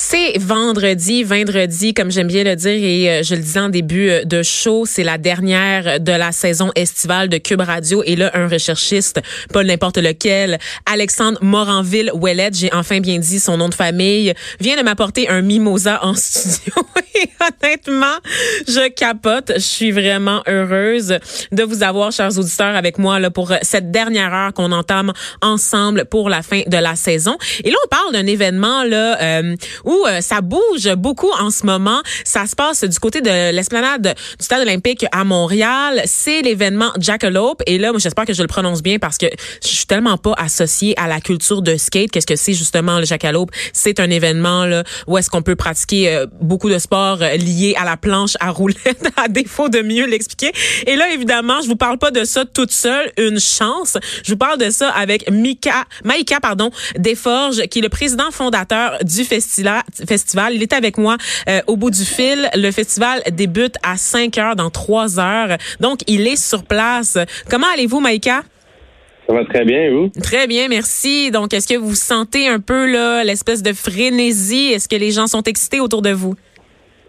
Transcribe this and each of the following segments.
C'est vendredi, vendredi, comme j'aime bien le dire, et euh, je le disais en début euh, de show, c'est la dernière de la saison estivale de Cube Radio. Et là, un recherchiste, pas n'importe lequel, Alexandre Moranville-Ouellet, j'ai enfin bien dit son nom de famille, vient de m'apporter un mimosa en studio. et honnêtement, je capote. Je suis vraiment heureuse de vous avoir, chers auditeurs, avec moi là pour cette dernière heure qu'on entame ensemble pour la fin de la saison. Et là, on parle d'un événement là euh, où euh, ça bouge beaucoup en ce moment. Ça se passe du côté de l'esplanade du Stade olympique à Montréal. C'est l'événement Jackalope. Et là, moi, j'espère que je le prononce bien parce que je suis tellement pas associée à la culture de skate. Qu'est-ce que c'est justement le Jackalope? C'est un événement là, où est-ce qu'on peut pratiquer euh, beaucoup de sports euh, liés à la planche à roulettes, à défaut de mieux l'expliquer. Et là, évidemment, je vous parle pas de ça toute seule, une chance. Je vous parle de ça avec Mika, Maïka, pardon, Desforges, qui est le président fondateur du festival. Festival. Il est avec moi euh, au bout du fil. Le festival débute à 5 heures dans 3 heures. Donc, il est sur place. Comment allez-vous, Maïka? Ça va très bien, vous? Très bien, merci. Donc, est-ce que vous sentez un peu là l'espèce de frénésie? Est-ce que les gens sont excités autour de vous?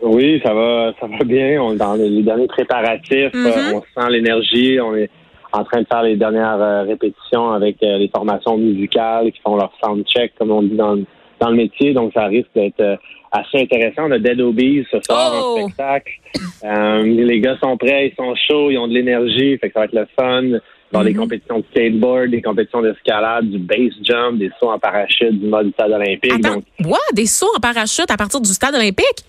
Oui, ça va, ça va bien. On est dans les derniers préparatifs. Mhm. Euh, on sent l'énergie. On est en train de faire les dernières euh, répétitions avec euh, les formations musicales qui font leur sound check, comme on dit dans, le- dans le métier. Donc, ça risque d'être euh, assez intéressant. On a Dead Obies ce soir Oh! en spectacle. Euh, les gars sont prêts, ils sont chauds, ils ont de l'énergie. Fait que ça va être le fun. Dans les Mhm. compétitions de skateboard, des compétitions d'escalade, du base jump, des sauts en parachute, du mode stade olympique. Attends, Donc? Des sauts en parachute à partir du stade olympique?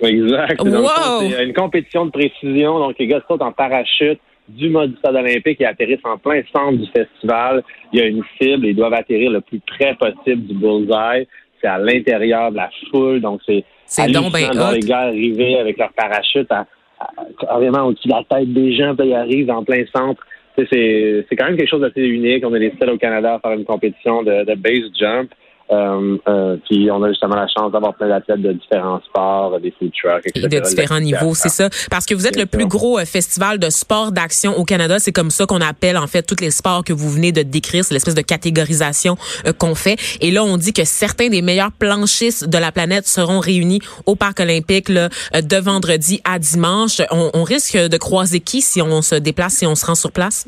Exact. Le Wow! C'est une compétition de précision. Donc, les gars sautent en parachute du mode du stade olympique et atterrissent en plein centre du festival. Il y a une cible. Ils doivent atterrir le plus près possible du bullseye. C'est à l'intérieur de la foule. Donc, c'est C'est donc ben les gars arriver avec leur parachute à, à- carrément au-dessus de la tête des gens. Puis ils arrivent en plein centre. C'est c'est quand même quelque chose d'assez unique. On est les seuls au Canada à faire une compétition de, de base jump. Euh, euh, puis on a justement la chance d'avoir plein d'athlètes de différents sports, des food trucks, etc. Et de différents niveaux, c'est ça. Parce que vous êtes Bien le plus sûr. gros euh, festival de sport d'action au Canada. C'est comme ça qu'on appelle en fait tous les sports que vous venez de décrire. C'est l'espèce de catégorisation euh, qu'on fait. Et là, on dit que certains des meilleurs planchistes de la planète seront réunis au Parc olympique là, euh, de vendredi à dimanche. On, on risque de croiser qui si on se déplace, si on se rend sur place?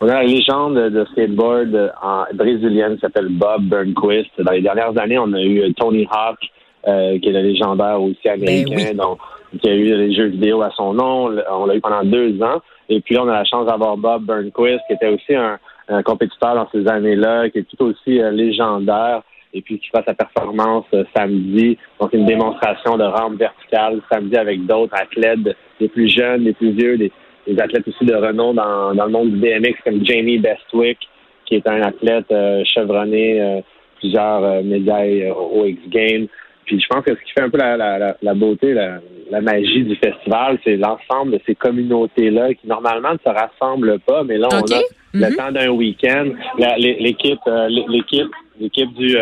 On a la légende de skateboard euh, en brésilienne qui s'appelle Bob Burnquist. Dans les dernières années, on a eu euh, Tony Hawk, euh, qui est le légendaire aussi américain, Ben oui. donc qui a eu les jeux vidéo à son nom. On l'a eu pendant deux ans. Et puis là, on a la chance d'avoir Bob Burnquist, qui était aussi un, un compétiteur dans ces années-là, qui est tout aussi euh, légendaire. Et puis qui fera sa performance euh, samedi. Donc une démonstration de rampe verticale samedi avec d'autres athlètes, les plus jeunes, les plus vieux, des, des athlètes aussi de renom dans, dans le monde du BMX comme Jamie Bestwick, qui est un athlète euh, chevronné, euh, plusieurs euh, médailles aux X Games. Puis je pense que ce qui fait un peu la, la, beauté, la, la magie du festival, c'est l'ensemble de ces communautés-là qui normalement ne se rassemblent pas, mais là on a le temps d'un week-end. L'équipe, l'é- l'équipe, l'équipe du,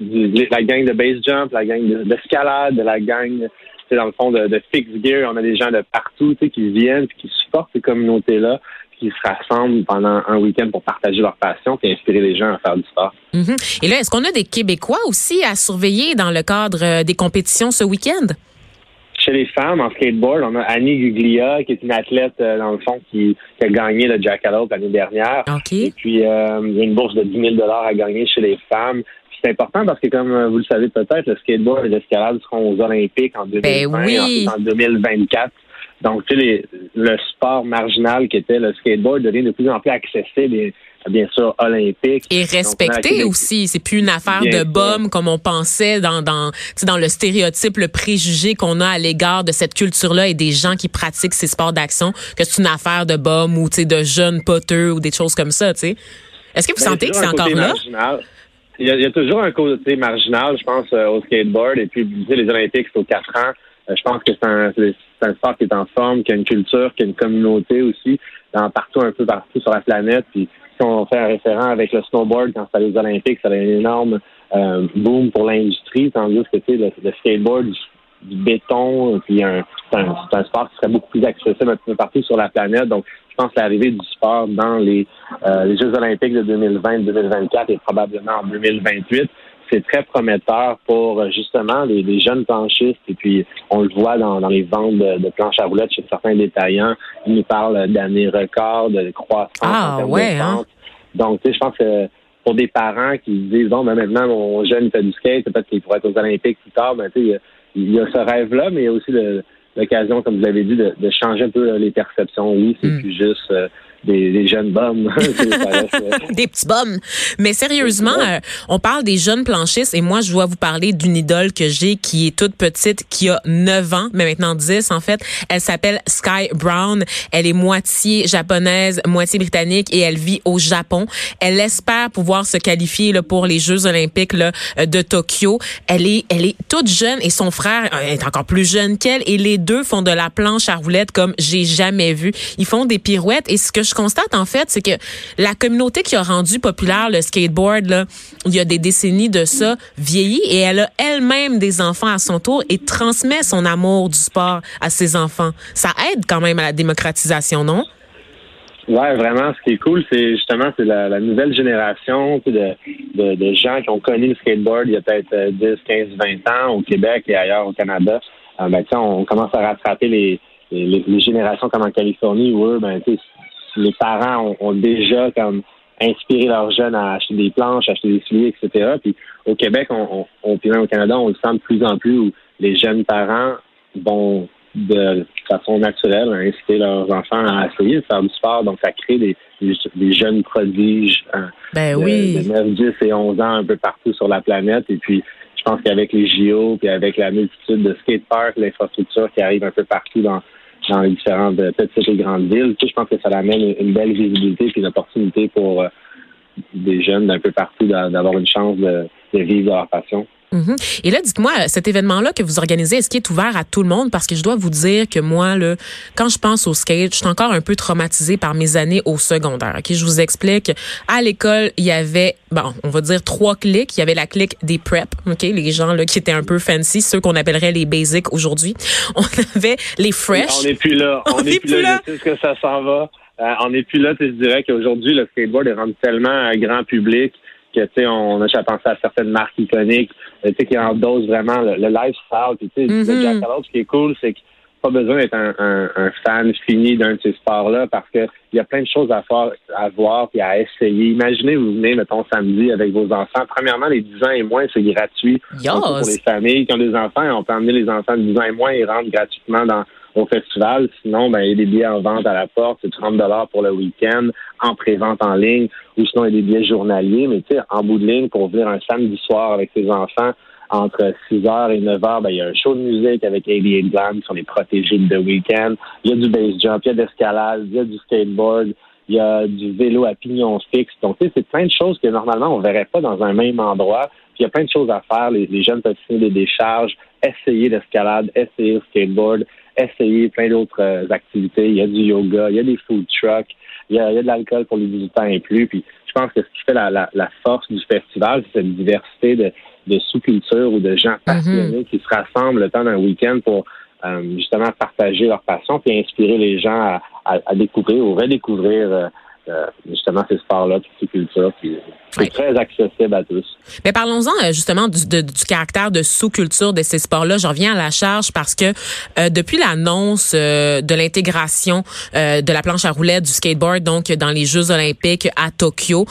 du- la gang de base jump, la gang de- d'escalade, la gang, dans le fond de, de fix gear, on a des gens de partout, tu sais, qui viennent puis qui supportent ces communautés-là, qui se rassemblent pendant un week-end pour partager leur passion et inspirer les gens à faire du sport. Mhm. Et là, est-ce qu'on a des Québécois aussi à surveiller dans le cadre euh, des compétitions ce week-end? Chez les femmes, en skateboard, on a Annie Guglia, qui est une athlète, euh, dans le fond, qui, qui a gagné le Jackalope l'année dernière. Et puis, euh, il y a une bourse de 10 000 à gagner chez les femmes. C'est important parce que, comme euh, vous le savez peut-être, le skateboard et l'escalade seront aux Olympiques en 2020, Ben oui. en 2024. Donc, tu sais, les- le sport marginal qui était le skateboard devient de plus en plus accessible et bien sûr olympique. Et respecté aussi. C'est plus une affaire de bum comme on pensait dans dans dans le stéréotype, le préjugé qu'on a à l'égard de cette culture-là et des gens qui pratiquent ces sports d'action, que c'est une affaire de bum ou de jeunes poteux ou des choses comme ça. Tu sais. Est-ce que vous ben, sentez que c'est encore là? Il y, a, toujours un côté marginal, je pense, euh, au skateboard. Et puis, les Olympiques, c'est aux quatre ans. Euh, je pense que c'est un, un, sport qui est en forme, qui a une culture, qui a une communauté aussi, dans partout, un peu partout sur la planète. Puis, si on fait un référent avec le snowboard quand c'était les Olympiques, ça a un énorme euh, boom pour l'industrie, tandis que tu sais, le, skateboard, du, béton, puis un, c'est un, un, sport qui serait beaucoup plus accessible un peu partout sur la planète. Donc, je pense que l'arrivée du sport dans les, euh, les Jeux olympiques de 2020-2024 et probablement en 2028, c'est très prometteur pour euh, justement les, jeunes planchistes. Et puis, on le voit dans, les ventes de, planches à roulettes chez certains détaillants. Ils nous parlent d'années records, de croissance ah, ouais, hein? Donc, tu sais, je pense que pour des parents qui disent, bon, ben maintenant, mon jeune fait du skate, peut-être qu'il pourrait être aux Olympiques plus tard, ben, tu sais, il y a ce rêve-là, mais il y a aussi le, l'occasion, comme vous l'avez dit, de, changer un peu les perceptions. Oui, c'est hmm. plus juste euh, des, jeunes bums. des petits bums. Mais sérieusement, euh, on parle des jeunes planchistes et moi, je dois vous parler d'une idole que j'ai qui est toute petite, qui a 9 ans, mais maintenant 10 en fait. Elle s'appelle Sky Brown. Elle est moitié japonaise, moitié britannique et elle vit au Japon. Elle espère pouvoir se qualifier là, pour les Jeux olympiques là, de Tokyo. Elle est, elle est toute jeune et son frère est encore plus jeune qu'elle et les deux font de la planche à roulettes comme j'ai jamais vu. Ils font des pirouettes et ce que je constate, en fait, c'est que la communauté qui a rendu populaire le skateboard, il y a des décennies de ça, vieillit et elle a elle-même des enfants à son tour et transmet son amour du sport à ses enfants. Ça aide quand même à la démocratisation, non? Ouais, vraiment. Ce qui est cool, c'est justement c'est la, nouvelle génération de, de, gens qui ont connu le skateboard il y a peut-être 10, 15, 20 ans au Québec et ailleurs au Canada. Euh, ben, on commence à rattraper les, les, générations comme en Californie où eux, ben, les parents ont, déjà comme inspiré leurs jeunes à acheter des planches, acheter des souliers, etc. Puis au Québec, on, on, puis même au Canada, on le sent de plus en plus où les jeunes parents vont de façon naturelle inciter leurs enfants à essayer de faire du sport. Donc, ça crée des, des, jeunes prodiges hein, ben de, oui. de 9, 10 et 11 ans un peu partout sur la planète. Et puis, je pense qu'avec les JO, puis avec la multitude de skateparks, l'infrastructure qui arrive un peu partout dans, dans les différentes petites et grandes villes. Je pense que ça amène une belle visibilité et une opportunité pour euh, des jeunes d'un peu partout d'avoir une chance de vivre leur passion. Mhm. Et là, dites-moi, cet événement-là que vous organisez, est-ce qu'il est ouvert à tout le monde? Parce que je dois vous dire que moi, là, quand je pense au skate, je suis encore un peu traumatisée par mes années au secondaire. Ok, Je vous explique. À l'école, il y avait, bon, on va dire trois clics. Il y avait la clique des prep, ok, les gens là qui étaient un peu fancy, ceux qu'on appellerait les basics aujourd'hui. On avait les fresh. On n'est plus là. On n'est plus, là. Je sais ce que ça s'en va. Euh, on n'est plus là. Je dirais qu'aujourd'hui, le skateboard est rendu tellement un grand public que tu sais, on a déjà pensé à certaines marques iconiques, euh, tu sais, qui endossent vraiment le, lifestyle. Puis tu sais, le mm-hmm. Jack ce qui est cool, c'est que pas besoin d'être un, un, fan fini d'un de ces sports-là parce que il y a plein de choses à faire, à voir et à essayer. Imaginez, vous venez, mettons, samedi avec vos enfants. Premièrement, les 10 ans et moins, c'est gratuit. Pour les familles qui ont des enfants, on peut emmener les enfants de 10 ans et moins et rentrent gratuitement dans au festival. Sinon, ben, il y a des billets en vente à la porte, c'est 30 dollars pour le week-end, en pré-vente en ligne, ou sinon il y a des billets journaliers. Mais tu sais, en bout de ligne, pour venir un samedi soir avec ses enfants, entre 6h et 9h, ben, il y a un show de musique avec 88 Glam, qui sont les protégés de week-end. Il y a du base jump, il y a de l'escalade, il y a du skateboard, il y a du vélo à pignon fixe. Donc, tu sais, c'est plein de choses que normalement, on verrait pas dans un même endroit. Puis, il y a plein de choses à faire. Les, jeunes peuvent signer des décharges, essayer l'escalade, essayer le skateboard, essayer plein d'autres euh, activités. Il y a du yoga, il y a des food trucks, il y a, de l'alcool pour les 18 ans et plus. Puis je pense que ce qui fait la, force du festival, c'est cette diversité de, sous-cultures ou de gens mhm. passionnés qui se rassemblent le temps d'un week-end pour euh, justement partager leur passion puis inspirer les gens à, découvrir ou redécouvrir euh, euh, justement ces sports-là, ces cultures. c'est très accessible à tous. Mais parlons-en euh, justement du, du, caractère de sous-culture de ces sports-là. Je reviens à la charge parce que euh, depuis l'annonce de l'intégration de la planche à roulettes, du skateboard, donc dans les Jeux olympiques à Tokyo,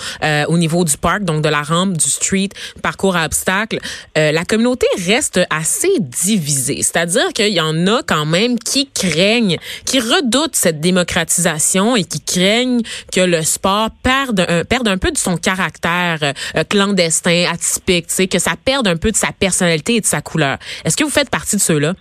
au niveau du parc, donc de la rampe, du street, parcours à obstacles, la communauté reste assez divisée. C'est-à-dire qu'il y en a quand même qui craignent, qui redoutent cette démocratisation et qui craignent que le sport perde un, un peu de son caractère euh, clandestin, atypique, que ça perde un peu de sa personnalité et de sa couleur. Est-ce que vous faites partie de ceux-là?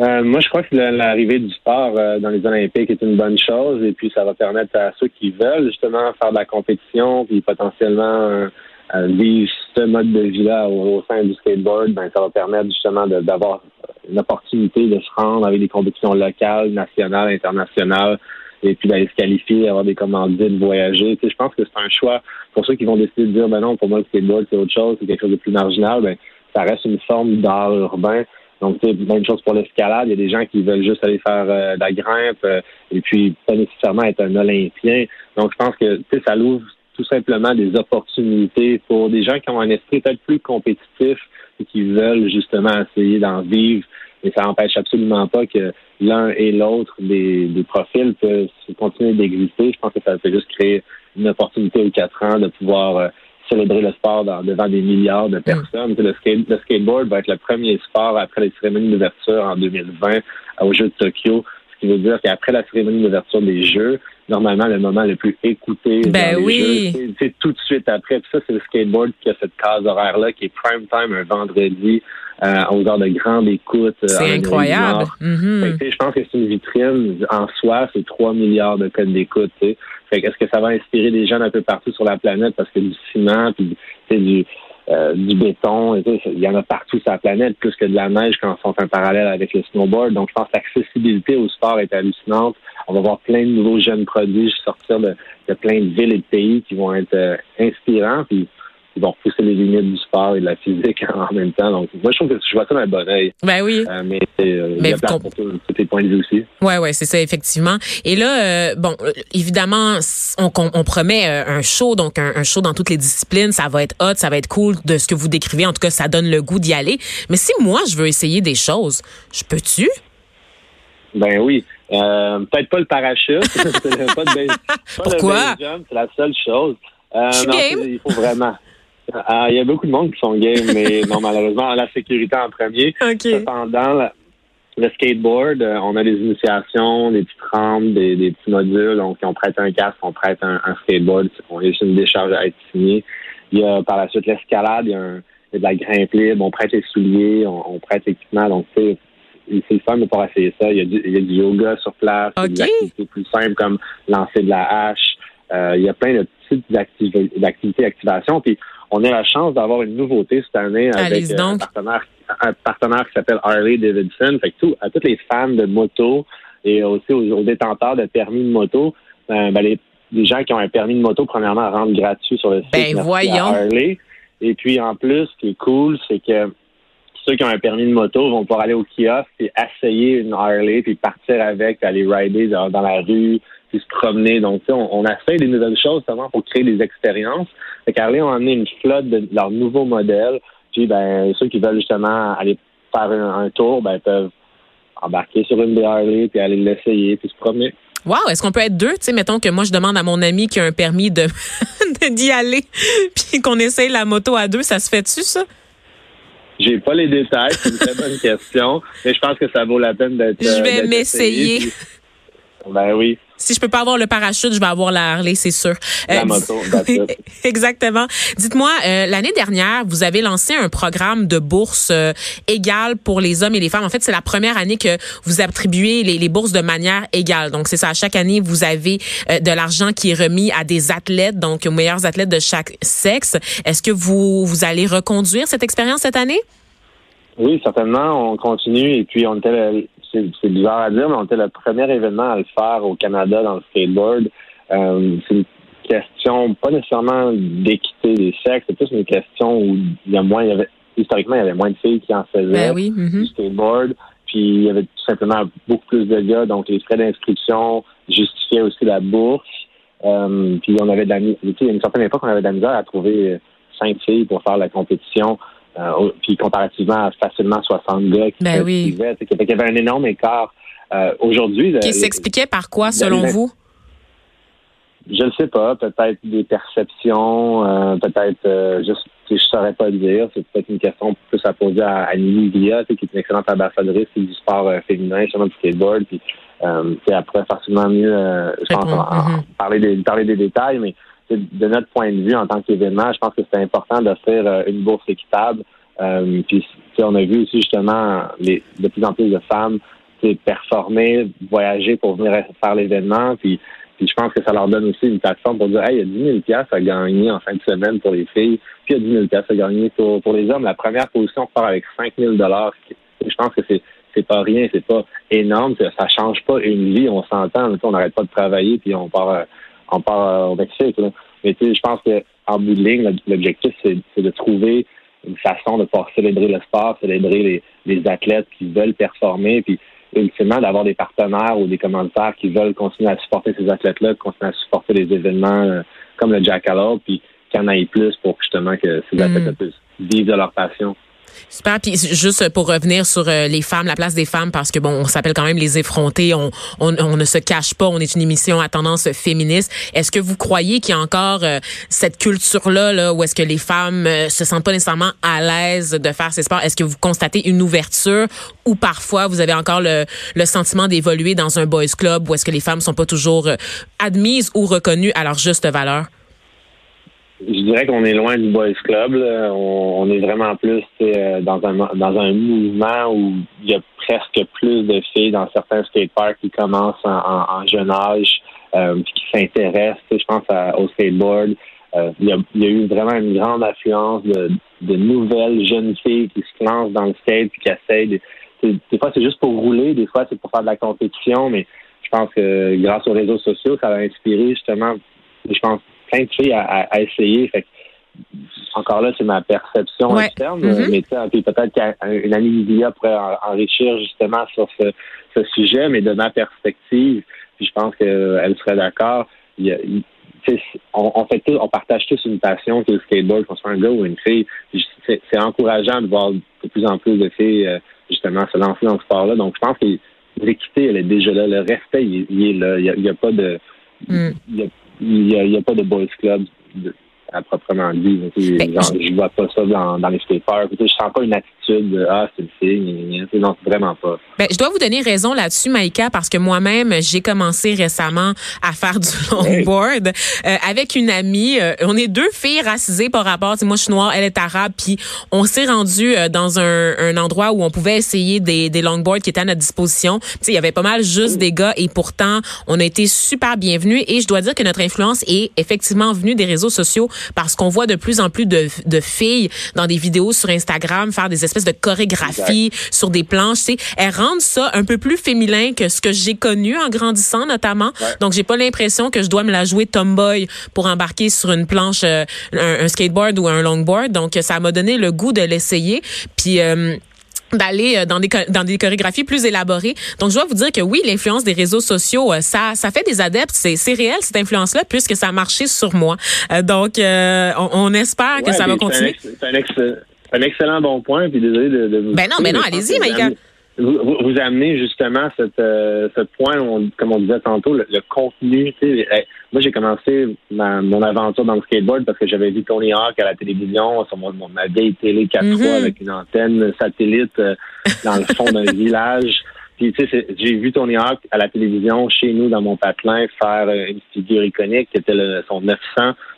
Euh, moi, je crois que l'arrivée du sport euh, dans les Olympiques est une bonne chose et puis ça va permettre à ceux qui veulent justement faire de la compétition puis potentiellement vivre ce mode de vie-là au, sein du skateboard, ben, ça va permettre justement d'avoir une opportunité de se rendre avec des compétitions locales, nationales, internationales, et puis d'aller se qualifier, avoir des commandites, voyager. Tu sais, je pense que c'est un choix pour ceux qui vont décider de dire ben non, pour moi le skateboard c'est autre chose, c'est quelque chose de plus marginal, ben ça reste une forme d'art urbain. Donc, c'est même chose pour l'escalade. Il y a des gens qui veulent juste aller faire euh, de la grimpe euh, et puis pas nécessairement être un Olympien. Donc, je pense que ça l'ouvre tout simplement des opportunités pour des gens qui ont un esprit peut-être plus compétitif et qui veulent justement essayer d'en vivre. Et ça n'empêche absolument pas que l'un et l'autre des, des profils peuvent continuer d'exister. Je pense que ça peut juste créer une opportunité aux quatre ans de pouvoir euh, célébrer le sport devant des milliards de personnes. Le, le, skateboard va être le premier sport après les cérémonies d'ouverture en 2020 aux Jeux de Tokyo, ce qui veut dire qu'après la cérémonie d'ouverture des Jeux, normalement le moment le plus écouté ben dans oui. C'est tout de suite après. Puis ça, c'est le skateboard qui a cette case horaire-là qui est prime time un vendredi euh, aux heures de grande écoute. Euh, c'est incroyable. Mm-hmm. je pense que c'est une vitrine en soi, c'est 3 milliards de codes d'écoute. Est-ce que ça va inspirer des jeunes un peu partout sur la planète parce que du ciment, puis du, euh, du béton, il y en a partout sur la planète, plus que de la neige quand on fait un parallèle avec le snowboard. Donc, je pense que l'accessibilité au sport est hallucinante. On va voir plein de nouveaux jeunes prodiges sortir de, de plein de villes et de pays qui vont être euh, inspirants. Puis, qui vont pousser les limites du sport et de la physique en même temps. Donc, moi, je trouve que je vois ça d'un bon oeil. Ben oui. Euh, mais euh, il y a place pour tous les points de vue aussi. Ouais, ouais, c'est ça, effectivement. Et là, euh, bon, évidemment, on, on, promet un show, donc un, un, show dans toutes les disciplines. Ça va être hot, ça va être cool de ce que vous décrivez. En tout cas, ça donne le goût d'y aller. Mais si moi, je veux essayer des choses, je peux-tu? Ben oui. Euh, peut-être pas le parachute. pas de Pourquoi? C'est la seule chose. Euh, non, game. il faut vraiment. Ah, il y a beaucoup de monde qui sont game, mais non, malheureusement, la sécurité en premier. Okay. Cependant, le skateboard, euh, on a des initiations, des petites rampes, des, des petits modules. Donc, on prête un casque, on prête un, un skateboard, on a juste une décharge à être signée. Il y a par la suite l'escalade, il y a, un, il y a de la grimpe libre, on prête les souliers, on, on prête l'équipement. Donc, c'est c'est le fun de pouvoir essayer ça. Il y a du, il y a du yoga sur place, okay. des activités plus simples comme lancer de la hache. Euh, il y a plein de types d'activités d'activation. Puis on a la chance d'avoir une nouveauté cette année avec euh, un, partenaire, un partenaire qui s'appelle Harley Davidson. Fait que tout, à tous les fans de moto et aussi aux, détenteurs de permis de moto, euh, ben les, les, gens qui ont un permis de moto, premièrement, rendent gratuit sur le site ben, voyons. Harley. Et puis en plus, ce qui est cool, c'est que ceux qui ont un permis de moto vont pouvoir aller au kiosque et essayer une Harley puis partir avec, aller rider dans, la rue, puis se promener. Donc, on, on essaie des nouvelles choses seulement pour créer des expériences. Fait Harley ont amené une flotte de leurs nouveaux modèles. Puis, ben, ceux qui veulent justement aller faire un, un tour, ben, peuvent embarquer sur une des Harley puis aller l'essayer puis se promener. Wow, est-ce qu'on peut être deux? Tu sais, mettons que moi, je demande à mon ami qui a un permis de d'y aller, puis qu'on essaye la moto à deux, ça se fait-tu, ça? J'ai pas les détails, c'est une très bonne question, mais je pense que ça vaut la peine d'être. Je vais m'essayer. Ben oui. Si je peux pas avoir le parachute, je vais avoir la Harley, c'est sûr. La euh, moto, Exactement. Dites-moi, euh, l'année dernière, vous avez lancé un programme de bourse euh, égale pour les hommes et les femmes. En fait, c'est la première année que vous attribuez les, les bourses de manière égale. Donc, c'est ça. À chaque année, vous avez euh, de l'argent qui est remis à des athlètes, donc aux meilleurs athlètes de chaque sexe. Est-ce que vous, vous allez reconduire cette expérience cette année? Oui, certainement. On continue. Et puis, on était c'est bizarre à dire, mais on était le premier événement à le faire au Canada dans le skateboard. Euh, c'est une question pas nécessairement d'équité des sexes, c'est plus une question où il y a moins, il y avait, historiquement, il y avait moins de filles qui en faisaient ben oui, du mm-hmm. skateboard. Puis il y avait tout simplement beaucoup plus de gars, donc les frais d'inscription justifiaient aussi la bourse. Euh, puis on avait de la, il y a une certaine époque, on avait de la misère à trouver cinq filles pour faire la compétition. Euh, puis comparativement à facilement 60 gars qui ben oui. il y avait un énorme écart. Euh, Aujourd'hui, qui s'expliquait par quoi, selon vous? Je ne sais pas. Peut-être des perceptions, euh, peut-être euh, juste, je saurais pas le dire. C'est peut-être une question plus à poser à, à Villa, qui est une excellente ambassadrice du sport féminin, sur du skateboard. Puis Euh, après, facilement mieux, euh, je pense, Mhm. parler, des, parler des détails, mais de notre point de vue en tant qu'événement, je pense que c'est important d'offrir euh, une bourse équitable. Euh, puis on a vu aussi justement les, de plus en plus de femmes performer, voyager pour venir faire l'événement. Puis, je pense que ça leur donne aussi une plateforme pour dire Hey, il y a 10 000 à gagner en fin de semaine pour les filles, puis il y a 10 000 à gagner pour, pour les hommes. La première position part avec 5 000 Je pense que c'est c'est pas rien, c'est pas énorme, ça, ça change pas une vie, on s'entend, on n'arrête pas de travailler, puis on part euh, on part au Mexique. Là. Mais tu sais, je pense qu'en bout de ligne, l'objectif, c'est de trouver une façon de pouvoir célébrer le sport, célébrer les, les athlètes qui veulent performer, puis ultimement d'avoir des partenaires ou des commanditaires qui veulent continuer à supporter ces athlètes-là, continuer à supporter les événements euh, comme le Jackalope, puis qu'il y en ait plus pour justement que ces athlètes puissent vivre de leur passion. Super. Puis juste pour revenir sur euh, les femmes, la place des femmes, parce que bon, on s'appelle quand même les effrontés. On, on, on, ne se cache pas. On est une émission à tendance féministe. Est-ce que vous croyez qu'il y a encore euh, cette culture-là, là, où est-ce que les femmes euh, se sentent pas nécessairement à l'aise de faire ces sports? Est-ce que vous constatez une ouverture ou parfois vous avez encore le, le sentiment d'évoluer dans un boys club où est-ce que les femmes sont pas toujours admises ou reconnues à leur juste valeur? Je dirais qu'on est loin du boys club. On, est vraiment plus euh, dans un dans un mouvement où il y a presque plus de filles dans certains skateparks qui commencent en, jeune âge, euh, qui s'intéressent. Je pense au skateboard. Euh, il, y a, y a, eu vraiment une grande affluence de, de nouvelles jeunes filles qui se lancent dans le skate et qui essayent. des fois, c'est juste pour rouler, des fois, c'est pour faire de la compétition, mais je pense que grâce aux réseaux sociaux, ça va inspirer justement, je pense, plein de filles à, essayer. Fait encore là, c'est ma perception externe, mm-hmm. mais peut-être qu'une amie Lydia pourrait enrichir justement sur ce, sujet, mais de ma perspective, puis je pense qu'elle serait d'accord. on, fait on partage tous une passion qui est le skateboard, qu'on soit un gars ou une fille. C'est encourageant de voir de plus en plus de filles euh, justement se lancer dans ce sport-là. Donc, je pense que l'équité, elle est déjà là. Le respect, il, est là. Il n'y a, pas de. Mm il n'y a, a, pas de boys club à proprement dit. Ben, genre, je vois pas ça dans, dans les skateparks. Je sens pas une attitude Ah, c'est une fille. Non, vraiment pas. Ben, je dois vous donner raison là-dessus, Maïka, parce que moi-même, j'ai commencé récemment à faire du longboard euh, avec une amie. Euh, on est deux filles racisées par rapport. Moi, je suis noire, elle est arabe. Puis on s'est rendu euh, dans un, un, endroit où on pouvait essayer des, des longboards qui étaient à notre disposition. Il y avait pas mal juste des gars et pourtant, on a été super bienvenus. Et je dois dire que notre influence est effectivement venue des réseaux sociaux parce qu'on voit de plus en plus de, de filles dans des vidéos sur Instagram faire des espèces de chorégraphies sur des planches. Elles rendent ça un peu plus féminin que ce que j'ai connu en grandissant notamment. Donc j'ai pas l'impression que je dois me la jouer tomboy pour embarquer sur une planche, euh, un, skateboard ou un longboard. Donc ça m'a donné le goût de l'essayer. Puis euh, d'aller euh, dans des dans des chorégraphies plus élaborées. Donc je dois vous dire que oui, l'influence des réseaux sociaux ça ça fait des adeptes, c'est c'est réel cette influence là puisque ça a marché sur moi. donc on, espère que ça va continuer. C'est un, un excellent bon point, puis désolé de, de vous. Ben non, ben non, allez-y, Maïka. Vous, vous, amenez justement cette, euh, ce point, comme on disait tantôt, le, contenu. Eh, moi, j'ai commencé ma, mon aventure dans le skateboard parce que j'avais vu Tony Hawk à la télévision sur mon, ma vieille télé 4 3 mm-hmm. avec une antenne satellite euh, dans le fond d'un village. Puis, tu sais, j'ai vu Tony Hawk à la télévision chez nous dans mon patelin faire euh, une figure iconique qui était le, son 900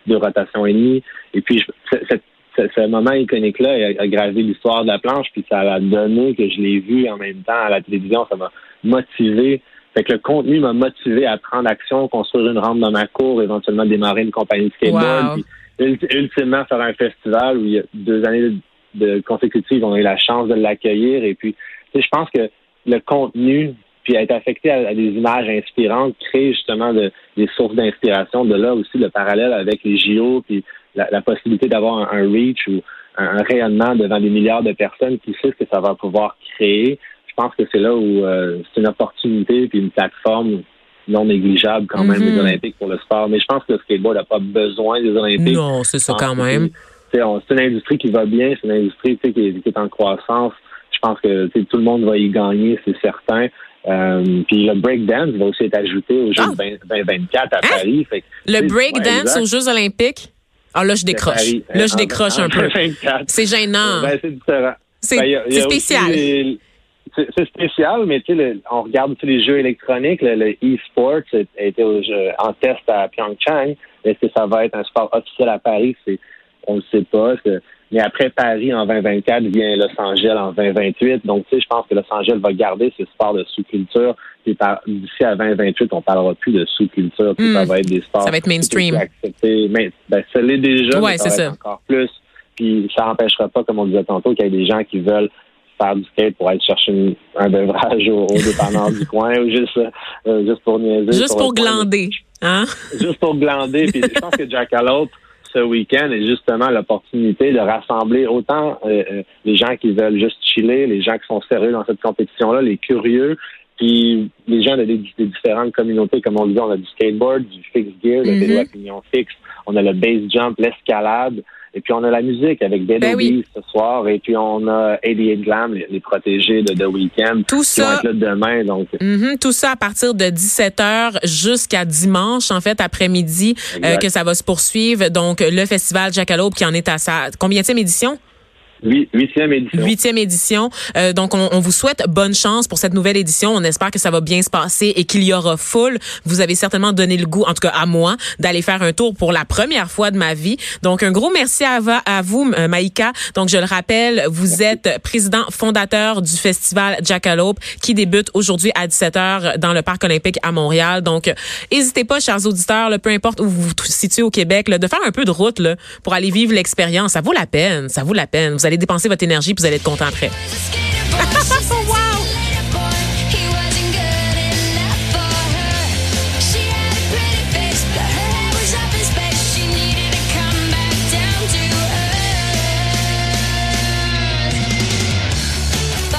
de rotation et demie. Et puis, cette ce, moment iconique-là a, gravé l'histoire de la planche, puis ça a donné que je l'ai vu en même temps à la télévision. Ça m'a motivé. Fait que le contenu m'a motivé à prendre action, construire une rampe dans ma cour, éventuellement démarrer une compagnie de skateboard, puis ultimement faire un festival où il y a deux années de consécutives, on a eu la chance de l'accueillir. Et puis, je pense que le contenu, puis être affecté à, des images inspirantes, crée justement des sources d'inspiration. De là aussi le parallèle avec les JO, puis la, possibilité d'avoir un, reach ou un, rayonnement devant des milliards de personnes qui savent ce que ça va pouvoir créer. Je pense que c'est là où euh, c'est une opportunité puis une plateforme non négligeable quand même des mm-hmm. Olympiques pour le sport. Mais je pense que le skateboard n'a pas besoin des Olympiques. Non, c'est ça quand même. C'est une industrie qui va bien, c'est une industrie qui, qui, est en croissance. Je pense que tout le monde va y gagner, c'est certain. Euh, puis le breakdance va aussi être ajouté aux Jeux ah! 2024 à hein? Paris. le breakdance aux Jeux olympiques? Ah là, je décroche. Là, je décroche un peu. C'est gênant. Ben, c'est différent. C'est ben, spécial. c'est spécial, mais tu sais, on regarde tous les jeux électroniques. Le, e-sport a été en test à Pyeongchang. Est-ce que ça va être un sport officiel à Paris? C'est, on ne sait pas. Mais après Paris en 2024 vient Los Angeles en 2028. Donc, tu sais, je pense que Los Angeles va garder ce sport de sous-culture. d'ici à 2028, on parlera plus de sous-culture. Ça hmm. va être des sports. Ça va être mainstream. Mais, ben, ça l'est déjà. Ouais, c'est ça. Encore plus. Puis ça n'empêchera pas, comme on disait tantôt, qu'il y ait des gens qui veulent faire du skate pour aller chercher un bevrage au, au dépanneur du coin ou juste, euh, juste pour niaiser. Juste pour, glander. Hein? Juste pour glander. Puis je pense que Jackalope, ce week-end est justement l'opportunité de rassembler autant euh, euh, les gens qui veulent juste chiller, les gens qui sont sérieux dans cette compétition-là, les curieux, puis les gens de des, différentes communautés, comme on le dit, on a du skateboard, du fixed gear, le vélo à pignon fixe, on a le base jump, l'escalade. Et puis, on a la musique avec Dead ben ce soir. Et puis, on a 88 Glam, les, protégés de The Weeknd. Tout qui ça. Vont être là demain. Donc. Mm-hmm. tout ça à partir de 17h jusqu'à dimanche, en fait, après-midi, euh, que ça va se poursuivre. Donc, le festival Jackalope qui en est à sa combienième édition? Huitième édition. Huitième édition. Euh, donc, on, on, vous souhaite bonne chance pour cette nouvelle édition. On espère que ça va bien se passer et qu'il y aura full. Vous avez certainement donné le goût, en tout cas à moi, d'aller faire un tour pour la première fois de ma vie. Donc, un gros merci à, à vous, euh, Maïka. Donc, je le rappelle, vous êtes président fondateur du festival Jackalope qui débute aujourd'hui à 17h dans le Parc olympique à Montréal. Donc, n'hésitez pas, chers auditeurs, là, peu importe où vous vous situez au Québec, là, de faire un peu de route là, pour aller vivre l'expérience. Ça vaut la peine. Ça vaut la peine. Vous allez dépenser votre énergie puis vous allez être content après.